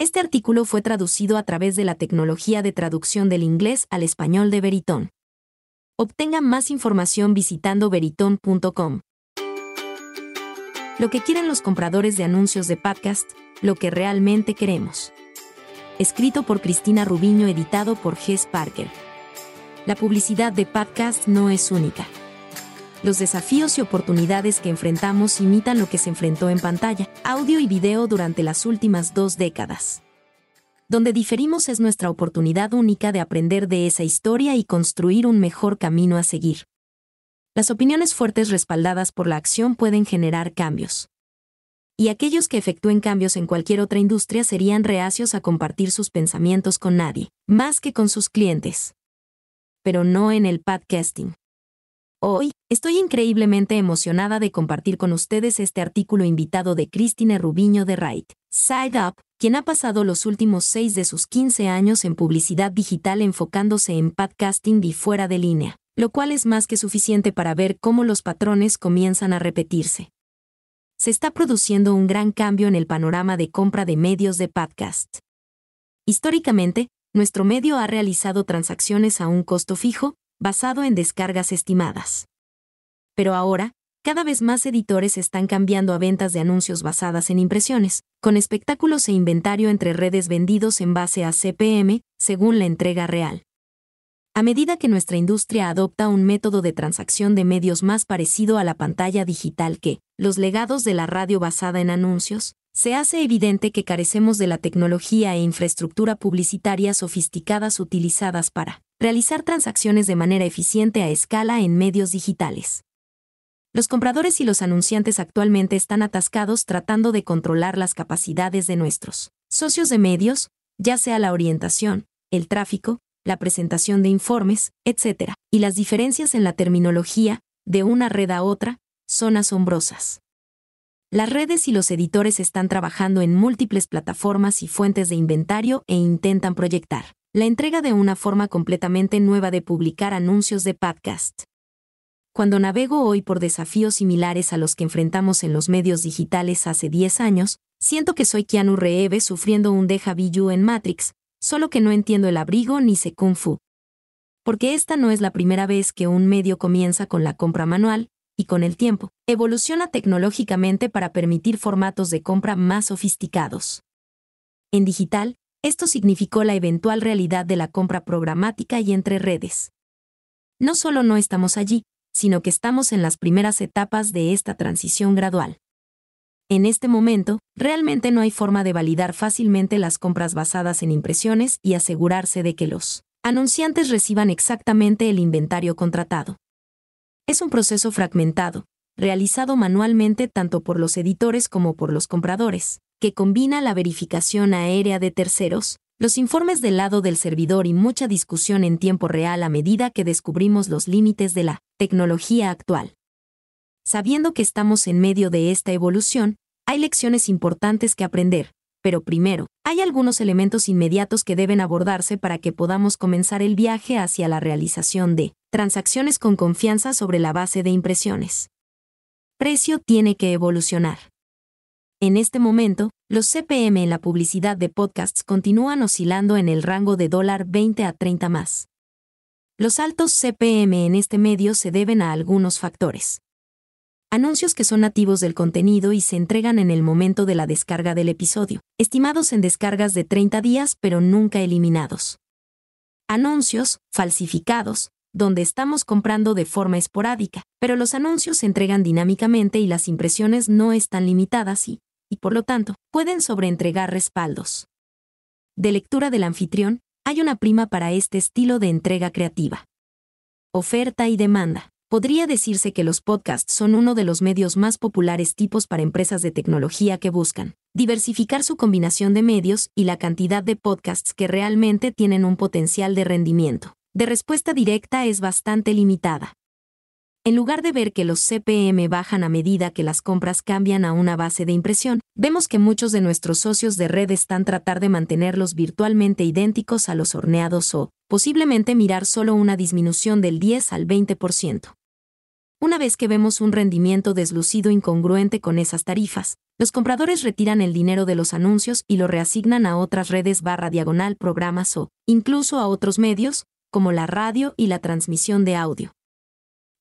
Este artículo fue traducido a través de la tecnología de traducción del inglés al español de Veritón. Obtenga más información visitando veritón.com. Lo que quieren los compradores de anuncios de podcast, lo que realmente queremos. Escrito por Cristina Rubiño, editado por Jess Parker. La publicidad de podcast no es única. Los desafíos y oportunidades que enfrentamos imitan lo que se enfrentó en pantalla, audio y video durante las últimas dos décadas. Donde diferimos es nuestra oportunidad única de aprender de esa historia y construir un mejor camino a seguir. Las opiniones fuertes respaldadas por la acción pueden generar cambios. Y aquellos que efectúen cambios en cualquier otra industria serían reacios a compartir sus pensamientos con nadie, más que con sus clientes. Pero no en el podcasting. Hoy, estoy increíblemente emocionada de compartir con ustedes este artículo invitado de Christine Rubiño de Wright, Side Up, quien ha pasado los últimos seis de sus 15 años en publicidad digital enfocándose en podcasting y fuera de línea, lo cual es más que suficiente para ver cómo los patrones comienzan a repetirse. Se está produciendo un gran cambio en el panorama de compra de medios de podcast. Históricamente, nuestro medio ha realizado transacciones a un costo fijo, basado en descargas estimadas. Pero ahora, cada vez más editores están cambiando a ventas de anuncios basadas en impresiones, con espectáculos e inventario entre redes vendidos en base a CPM, según la entrega real. A medida que nuestra industria adopta un método de transacción de medios más parecido a la pantalla digital que los legados de la radio basada en anuncios, se hace evidente que carecemos de la tecnología e infraestructura publicitaria sofisticadas utilizadas para realizar transacciones de manera eficiente a escala en medios digitales. Los compradores y los anunciantes actualmente están atascados tratando de controlar las capacidades de nuestros socios de medios, ya sea la orientación, el tráfico, la presentación de informes, etc., y las diferencias en la terminología, de una red a otra, son asombrosas. Las redes y los editores están trabajando en múltiples plataformas y fuentes de inventario e intentan proyectar la entrega de una forma completamente nueva de publicar anuncios de podcast. Cuando navego hoy por desafíos similares a los que enfrentamos en los medios digitales hace 10 años, siento que soy Keanu Reeves sufriendo un deja vu en Matrix, solo que no entiendo el abrigo ni sé kung fu. Porque esta no es la primera vez que un medio comienza con la compra manual, y con el tiempo, evoluciona tecnológicamente para permitir formatos de compra más sofisticados. En digital, esto significó la eventual realidad de la compra programática y entre redes. No solo no estamos allí, sino que estamos en las primeras etapas de esta transición gradual. En este momento, realmente no hay forma de validar fácilmente las compras basadas en impresiones y asegurarse de que los anunciantes reciban exactamente el inventario contratado. Es un proceso fragmentado, realizado manualmente tanto por los editores como por los compradores, que combina la verificación aérea de terceros, los informes del lado del servidor y mucha discusión en tiempo real a medida que descubrimos los límites de la tecnología actual. Sabiendo que estamos en medio de esta evolución, hay lecciones importantes que aprender, pero primero, hay algunos elementos inmediatos que deben abordarse para que podamos comenzar el viaje hacia la realización de transacciones con confianza sobre la base de impresiones. Precio tiene que evolucionar. En este momento, los CPM en la publicidad de podcasts continúan oscilando en el rango de dólar 20 a 30 más. Los altos CPM en este medio se deben a algunos factores. Anuncios que son nativos del contenido y se entregan en el momento de la descarga del episodio, estimados en descargas de 30 días pero nunca eliminados. Anuncios, falsificados, donde estamos comprando de forma esporádica, pero los anuncios se entregan dinámicamente y las impresiones no están limitadas y, y por lo tanto, pueden sobreentregar respaldos. De lectura del anfitrión, hay una prima para este estilo de entrega creativa. Oferta y demanda. Podría decirse que los podcasts son uno de los medios más populares tipos para empresas de tecnología que buscan diversificar su combinación de medios y la cantidad de podcasts que realmente tienen un potencial de rendimiento. De respuesta directa es bastante limitada. En lugar de ver que los CPM bajan a medida que las compras cambian a una base de impresión, vemos que muchos de nuestros socios de red están tratar de mantenerlos virtualmente idénticos a los horneados o, posiblemente mirar solo una disminución del 10 al 20%. Una vez que vemos un rendimiento deslucido incongruente con esas tarifas, los compradores retiran el dinero de los anuncios y lo reasignan a otras redes barra diagonal programas o, incluso a otros medios, como la radio y la transmisión de audio.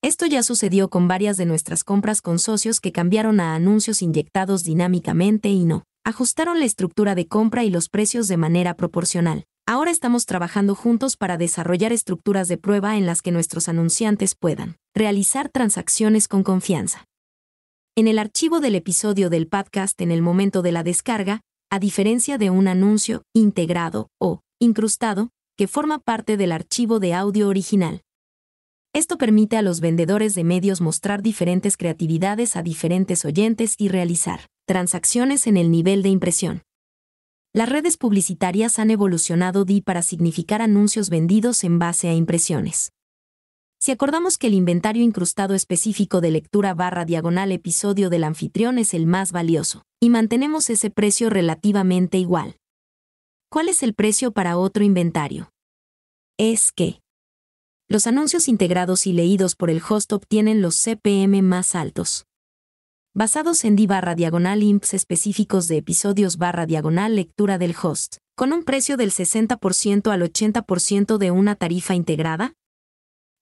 Esto ya sucedió con varias de nuestras compras con socios que cambiaron a anuncios inyectados dinámicamente y no ajustaron la estructura de compra y los precios de manera proporcional. Ahora estamos trabajando juntos para desarrollar estructuras de prueba en las que nuestros anunciantes puedan realizar transacciones con confianza. En el archivo del episodio del podcast en el momento de la descarga, a diferencia de un anuncio integrado o incrustado, que forma parte del archivo de audio original. Esto permite a los vendedores de medios mostrar diferentes creatividades a diferentes oyentes y realizar transacciones en el nivel de impresión. Las redes publicitarias han evolucionado DI para significar anuncios vendidos en base a impresiones. Si acordamos que el inventario incrustado específico de lectura barra diagonal episodio del anfitrión es el más valioso, y mantenemos ese precio relativamente igual. ¿Cuál es el precio para otro inventario? Es que los anuncios integrados y leídos por el host obtienen los CPM más altos basados en D barra diagonal imps específicos de episodios barra diagonal lectura del host, con un precio del 60% al 80% de una tarifa integrada?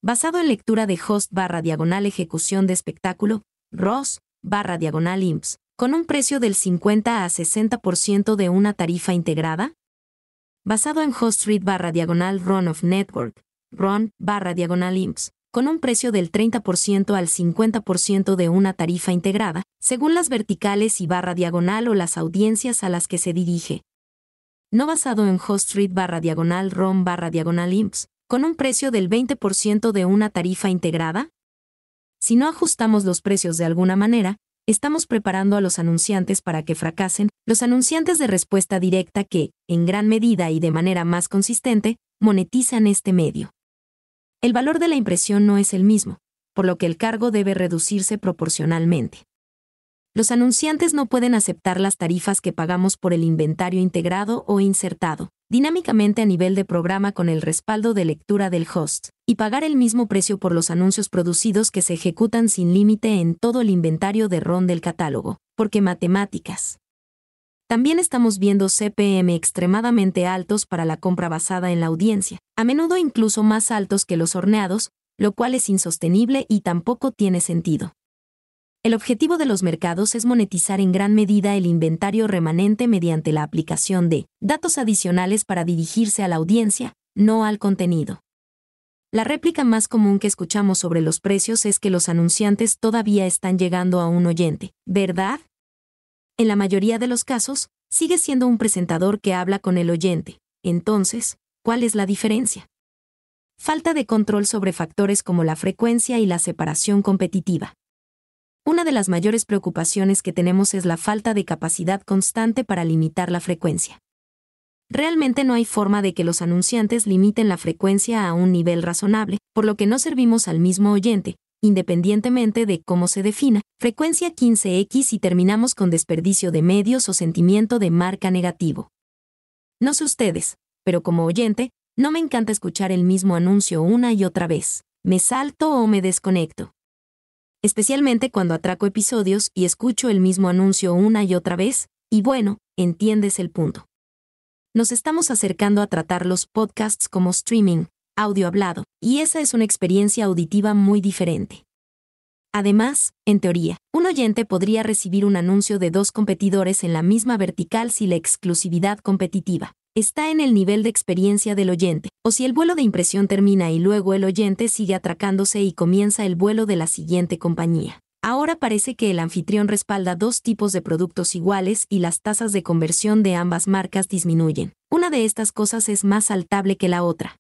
Basado en lectura de host barra diagonal ejecución de espectáculo, ROS, barra diagonal imps, con un precio del 50 a 60% de una tarifa integrada? Basado en host read barra diagonal run of network, run barra diagonal imps, con un precio del 30% al 50% de una tarifa integrada, según las verticales y barra diagonal o las audiencias a las que se dirige. No basado en Host Street barra diagonal ROM barra diagonal IMPS, con un precio del 20% de una tarifa integrada? Si no ajustamos los precios de alguna manera, estamos preparando a los anunciantes para que fracasen, los anunciantes de respuesta directa que, en gran medida y de manera más consistente, monetizan este medio. El valor de la impresión no es el mismo, por lo que el cargo debe reducirse proporcionalmente. Los anunciantes no pueden aceptar las tarifas que pagamos por el inventario integrado o insertado, dinámicamente a nivel de programa con el respaldo de lectura del host, y pagar el mismo precio por los anuncios producidos que se ejecutan sin límite en todo el inventario de RON del catálogo, porque matemáticas. También estamos viendo CPM extremadamente altos para la compra basada en la audiencia, a menudo incluso más altos que los horneados, lo cual es insostenible y tampoco tiene sentido. El objetivo de los mercados es monetizar en gran medida el inventario remanente mediante la aplicación de datos adicionales para dirigirse a la audiencia, no al contenido. La réplica más común que escuchamos sobre los precios es que los anunciantes todavía están llegando a un oyente, ¿verdad? En la mayoría de los casos, sigue siendo un presentador que habla con el oyente. Entonces, ¿cuál es la diferencia? Falta de control sobre factores como la frecuencia y la separación competitiva. Una de las mayores preocupaciones que tenemos es la falta de capacidad constante para limitar la frecuencia. Realmente no hay forma de que los anunciantes limiten la frecuencia a un nivel razonable, por lo que no servimos al mismo oyente, independientemente de cómo se defina, frecuencia 15x y terminamos con desperdicio de medios o sentimiento de marca negativo. No sé ustedes, pero como oyente, no me encanta escuchar el mismo anuncio una y otra vez. Me salto o me desconecto. Especialmente cuando atraco episodios y escucho el mismo anuncio una y otra vez, y bueno, entiendes el punto. Nos estamos acercando a tratar los podcasts como streaming, audio hablado, y esa es una experiencia auditiva muy diferente. Además, en teoría, un oyente podría recibir un anuncio de dos competidores en la misma vertical si la exclusividad competitiva está en el nivel de experiencia del oyente, o si el vuelo de impresión termina y luego el oyente sigue atracándose y comienza el vuelo de la siguiente compañía. Ahora parece que el anfitrión respalda dos tipos de productos iguales y las tasas de conversión de ambas marcas disminuyen. Una de estas cosas es más saltable que la otra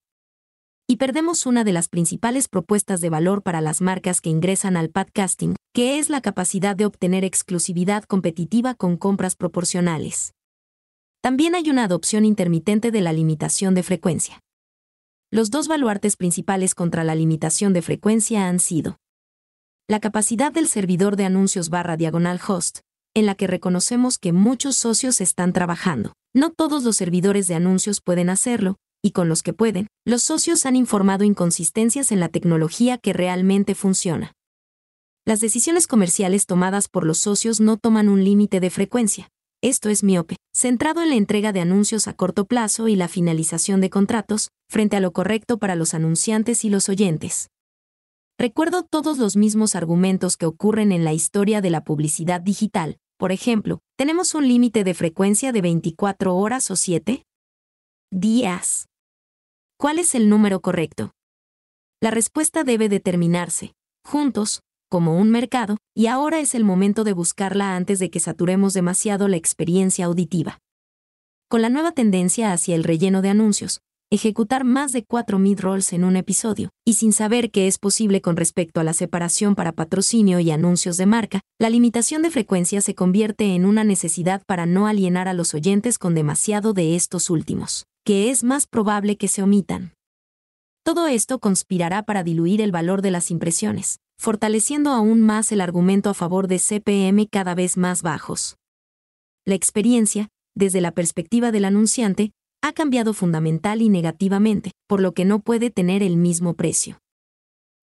y perdemos una de las principales propuestas de valor para las marcas que ingresan al podcasting, que es la capacidad de obtener exclusividad competitiva con compras proporcionales. También hay una adopción intermitente de la limitación de frecuencia. Los dos baluartes principales contra la limitación de frecuencia han sido la capacidad del servidor de anuncios barra diagonal host, en la que reconocemos que muchos socios están trabajando. No todos los servidores de anuncios pueden hacerlo, y con los que pueden, los socios han informado inconsistencias en la tecnología que realmente funciona. Las decisiones comerciales tomadas por los socios no toman un límite de frecuencia. Esto es miope, centrado en la entrega de anuncios a corto plazo y la finalización de contratos, frente a lo correcto para los anunciantes y los oyentes. Recuerdo todos los mismos argumentos que ocurren en la historia de la publicidad digital. Por ejemplo, ¿tenemos un límite de frecuencia de 24 horas o 7 días? ¿Cuál es el número correcto? La respuesta debe determinarse, juntos, como un mercado, y ahora es el momento de buscarla antes de que saturemos demasiado la experiencia auditiva. Con la nueva tendencia hacia el relleno de anuncios, ejecutar más de cuatro mid-rolls en un episodio, y sin saber qué es posible con respecto a la separación para patrocinio y anuncios de marca, la limitación de frecuencia se convierte en una necesidad para no alienar a los oyentes con demasiado de estos últimos, que es más probable que se omitan. Todo esto conspirará para diluir el valor de las impresiones, fortaleciendo aún más el argumento a favor de CPM cada vez más bajos. La experiencia, desde la perspectiva del anunciante, ha cambiado fundamental y negativamente, por lo que no puede tener el mismo precio.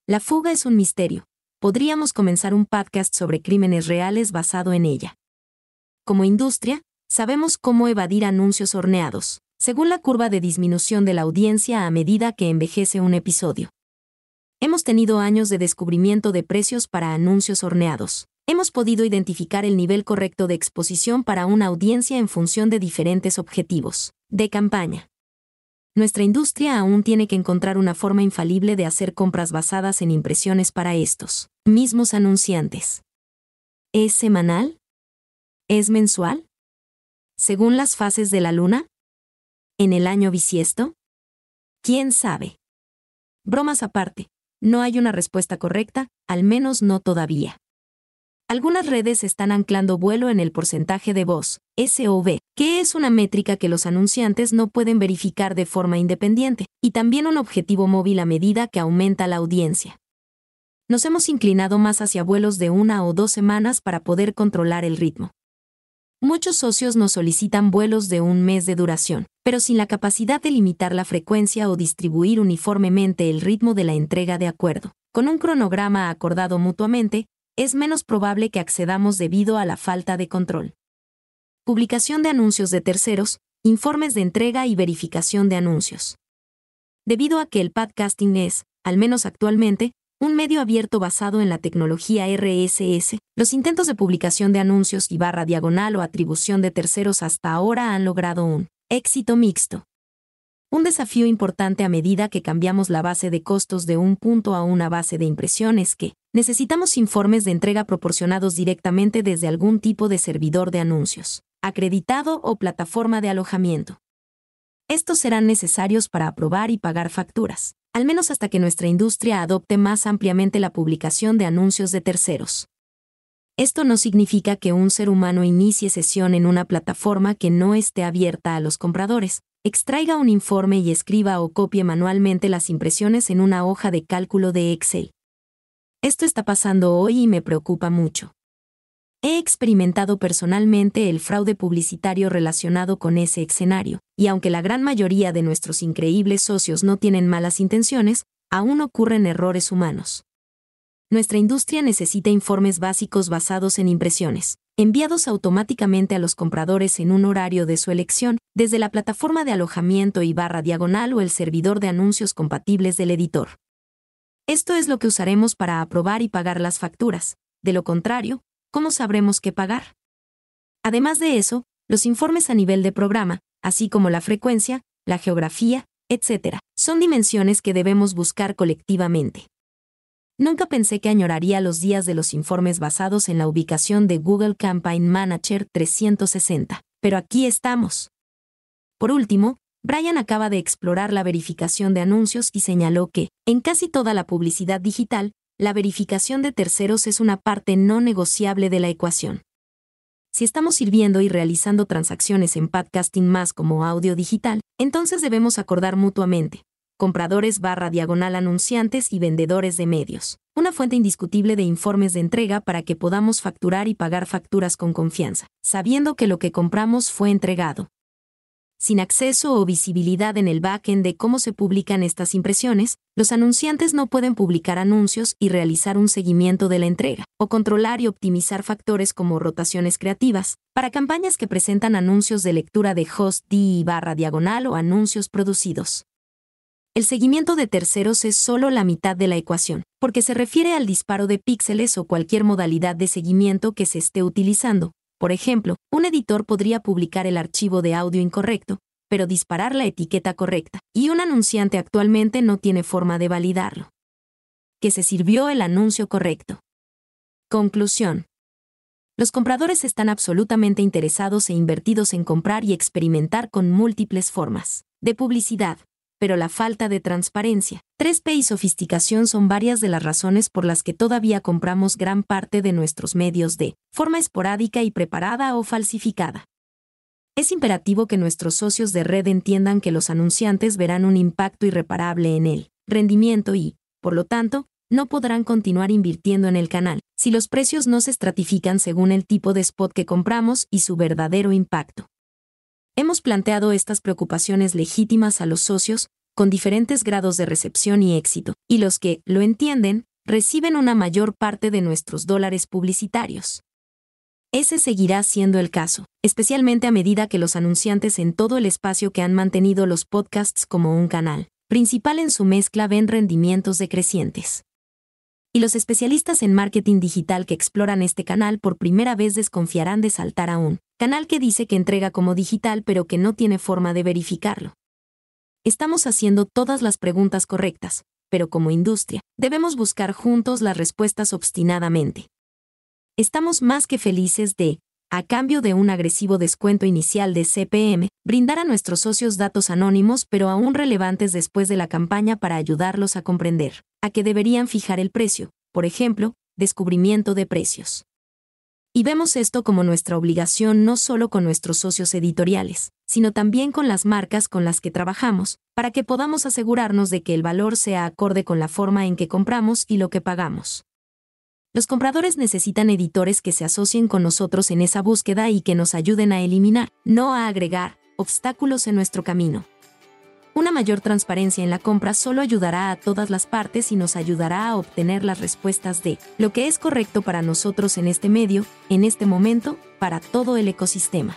La fuga es un misterio. Podríamos comenzar un podcast sobre crímenes reales basado en ella. Como industria, sabemos cómo evadir anuncios horneados, según la curva de disminución de la audiencia a medida que envejece un episodio. Hemos tenido años de descubrimiento de precios para anuncios horneados, hemos podido identificar el nivel correcto de exposición para una audiencia en función de diferentes objetivos de campaña. Nuestra industria aún tiene que encontrar una forma infalible de hacer compras basadas en impresiones para estos mismos anunciantes. ¿Es semanal? ¿Es mensual? ¿Según las fases de la luna? ¿En el año bisiesto? ¿Quién sabe? Bromas aparte, no hay una respuesta correcta, al menos no todavía. Algunas redes están anclando vuelo en el porcentaje de voz, SOV, que es una métrica que los anunciantes no pueden verificar de forma independiente, y también un objetivo móvil a medida que aumenta la audiencia. Nos hemos inclinado más hacia vuelos de una o dos semanas para poder controlar el ritmo. Muchos socios nos solicitan vuelos de un mes de duración, pero sin la capacidad de limitar la frecuencia o distribuir uniformemente el ritmo de la entrega de acuerdo. Con un cronograma acordado mutuamente, es menos probable que accedamos debido a la falta de control. Publicación de anuncios de terceros, informes de entrega y verificación de anuncios. Debido a que el podcasting es, al menos actualmente, un medio abierto basado en la tecnología RSS, los intentos de publicación de anuncios y barra diagonal o atribución de terceros hasta ahora han logrado un éxito mixto. Un desafío importante a medida que cambiamos la base de costos de un punto a una base de impresión es que necesitamos informes de entrega proporcionados directamente desde algún tipo de servidor de anuncios, acreditado o plataforma de alojamiento. Estos serán necesarios para aprobar y pagar facturas, al menos hasta que nuestra industria adopte más ampliamente la publicación de anuncios de terceros. Esto no significa que un ser humano inicie sesión en una plataforma que no esté abierta a los compradores, extraiga un informe y escriba o copie manualmente las impresiones en una hoja de cálculo de Excel. Esto está pasando hoy y me preocupa mucho. He experimentado personalmente el fraude publicitario relacionado con ese escenario, y aunque la gran mayoría de nuestros increíbles socios no tienen malas intenciones, aún ocurren errores humanos. Nuestra industria necesita informes básicos basados en impresiones, enviados automáticamente a los compradores en un horario de su elección, desde la plataforma de alojamiento y barra diagonal o el servidor de anuncios compatibles del editor. Esto es lo que usaremos para aprobar y pagar las facturas. De lo contrario, ¿cómo sabremos qué pagar? Además de eso, los informes a nivel de programa, así como la frecuencia, la geografía, etc., son dimensiones que debemos buscar colectivamente. Nunca pensé que añoraría los días de los informes basados en la ubicación de Google Campaign Manager 360, pero aquí estamos. Por último, Brian acaba de explorar la verificación de anuncios y señaló que, en casi toda la publicidad digital, la verificación de terceros es una parte no negociable de la ecuación. Si estamos sirviendo y realizando transacciones en podcasting más como audio digital, entonces debemos acordar mutuamente, compradores barra diagonal anunciantes y vendedores de medios. Una fuente indiscutible de informes de entrega para que podamos facturar y pagar facturas con confianza, sabiendo que lo que compramos fue entregado. Sin acceso o visibilidad en el backend de cómo se publican estas impresiones, los anunciantes no pueden publicar anuncios y realizar un seguimiento de la entrega, o controlar y optimizar factores como rotaciones creativas, para campañas que presentan anuncios de lectura de host D barra diagonal o anuncios producidos. El seguimiento de terceros es solo la mitad de la ecuación, porque se refiere al disparo de píxeles o cualquier modalidad de seguimiento que se esté utilizando, por ejemplo, un editor podría publicar el archivo de audio incorrecto, pero disparar la etiqueta correcta, y un anunciante actualmente no tiene forma de validarlo. Que se sirvió el anuncio correcto. Conclusión. Los compradores están absolutamente interesados e invertidos en comprar y experimentar con múltiples formas de publicidad, pero la falta de transparencia, 3P y sofisticación son varias de las razones por las que todavía compramos gran parte de nuestros medios de forma esporádica y preparada o falsificada. Es imperativo que nuestros socios de red entiendan que los anunciantes verán un impacto irreparable en el rendimiento y, por lo tanto, no podrán continuar invirtiendo en el canal si los precios no se estratifican según el tipo de spot que compramos y su verdadero impacto. Hemos planteado estas preocupaciones legítimas a los socios, con diferentes grados de recepción y éxito, y los que, lo entienden, reciben una mayor parte de nuestros dólares publicitarios. Ese seguirá siendo el caso, especialmente a medida que los anunciantes en todo el espacio que han mantenido los podcasts como un canal principal en su mezcla ven rendimientos decrecientes y los especialistas en marketing digital que exploran este canal por primera vez desconfiarán de saltar a un canal que dice que entrega como digital pero que no tiene forma de verificarlo. Estamos haciendo todas las preguntas correctas, pero como industria, debemos buscar juntos las respuestas obstinadamente. Estamos más que felices de, a cambio de un agresivo descuento inicial de CPM, brindar a nuestros socios datos anónimos pero aún relevantes después de la campaña para ayudarlos a comprender a qué deberían fijar el precio, por ejemplo, descubrimiento de precios. Y vemos esto como nuestra obligación no solo con nuestros socios editoriales, sino también con las marcas con las que trabajamos, para que podamos asegurarnos de que el valor sea acorde con la forma en que compramos y lo que pagamos. Los compradores necesitan editores que se asocien con nosotros en esa búsqueda y que nos ayuden a eliminar, no a agregar, obstáculos en nuestro camino. Una mayor transparencia en la compra solo ayudará a todas las partes y nos ayudará a obtener las respuestas de lo que es correcto para nosotros en este medio, en este momento, para todo el ecosistema.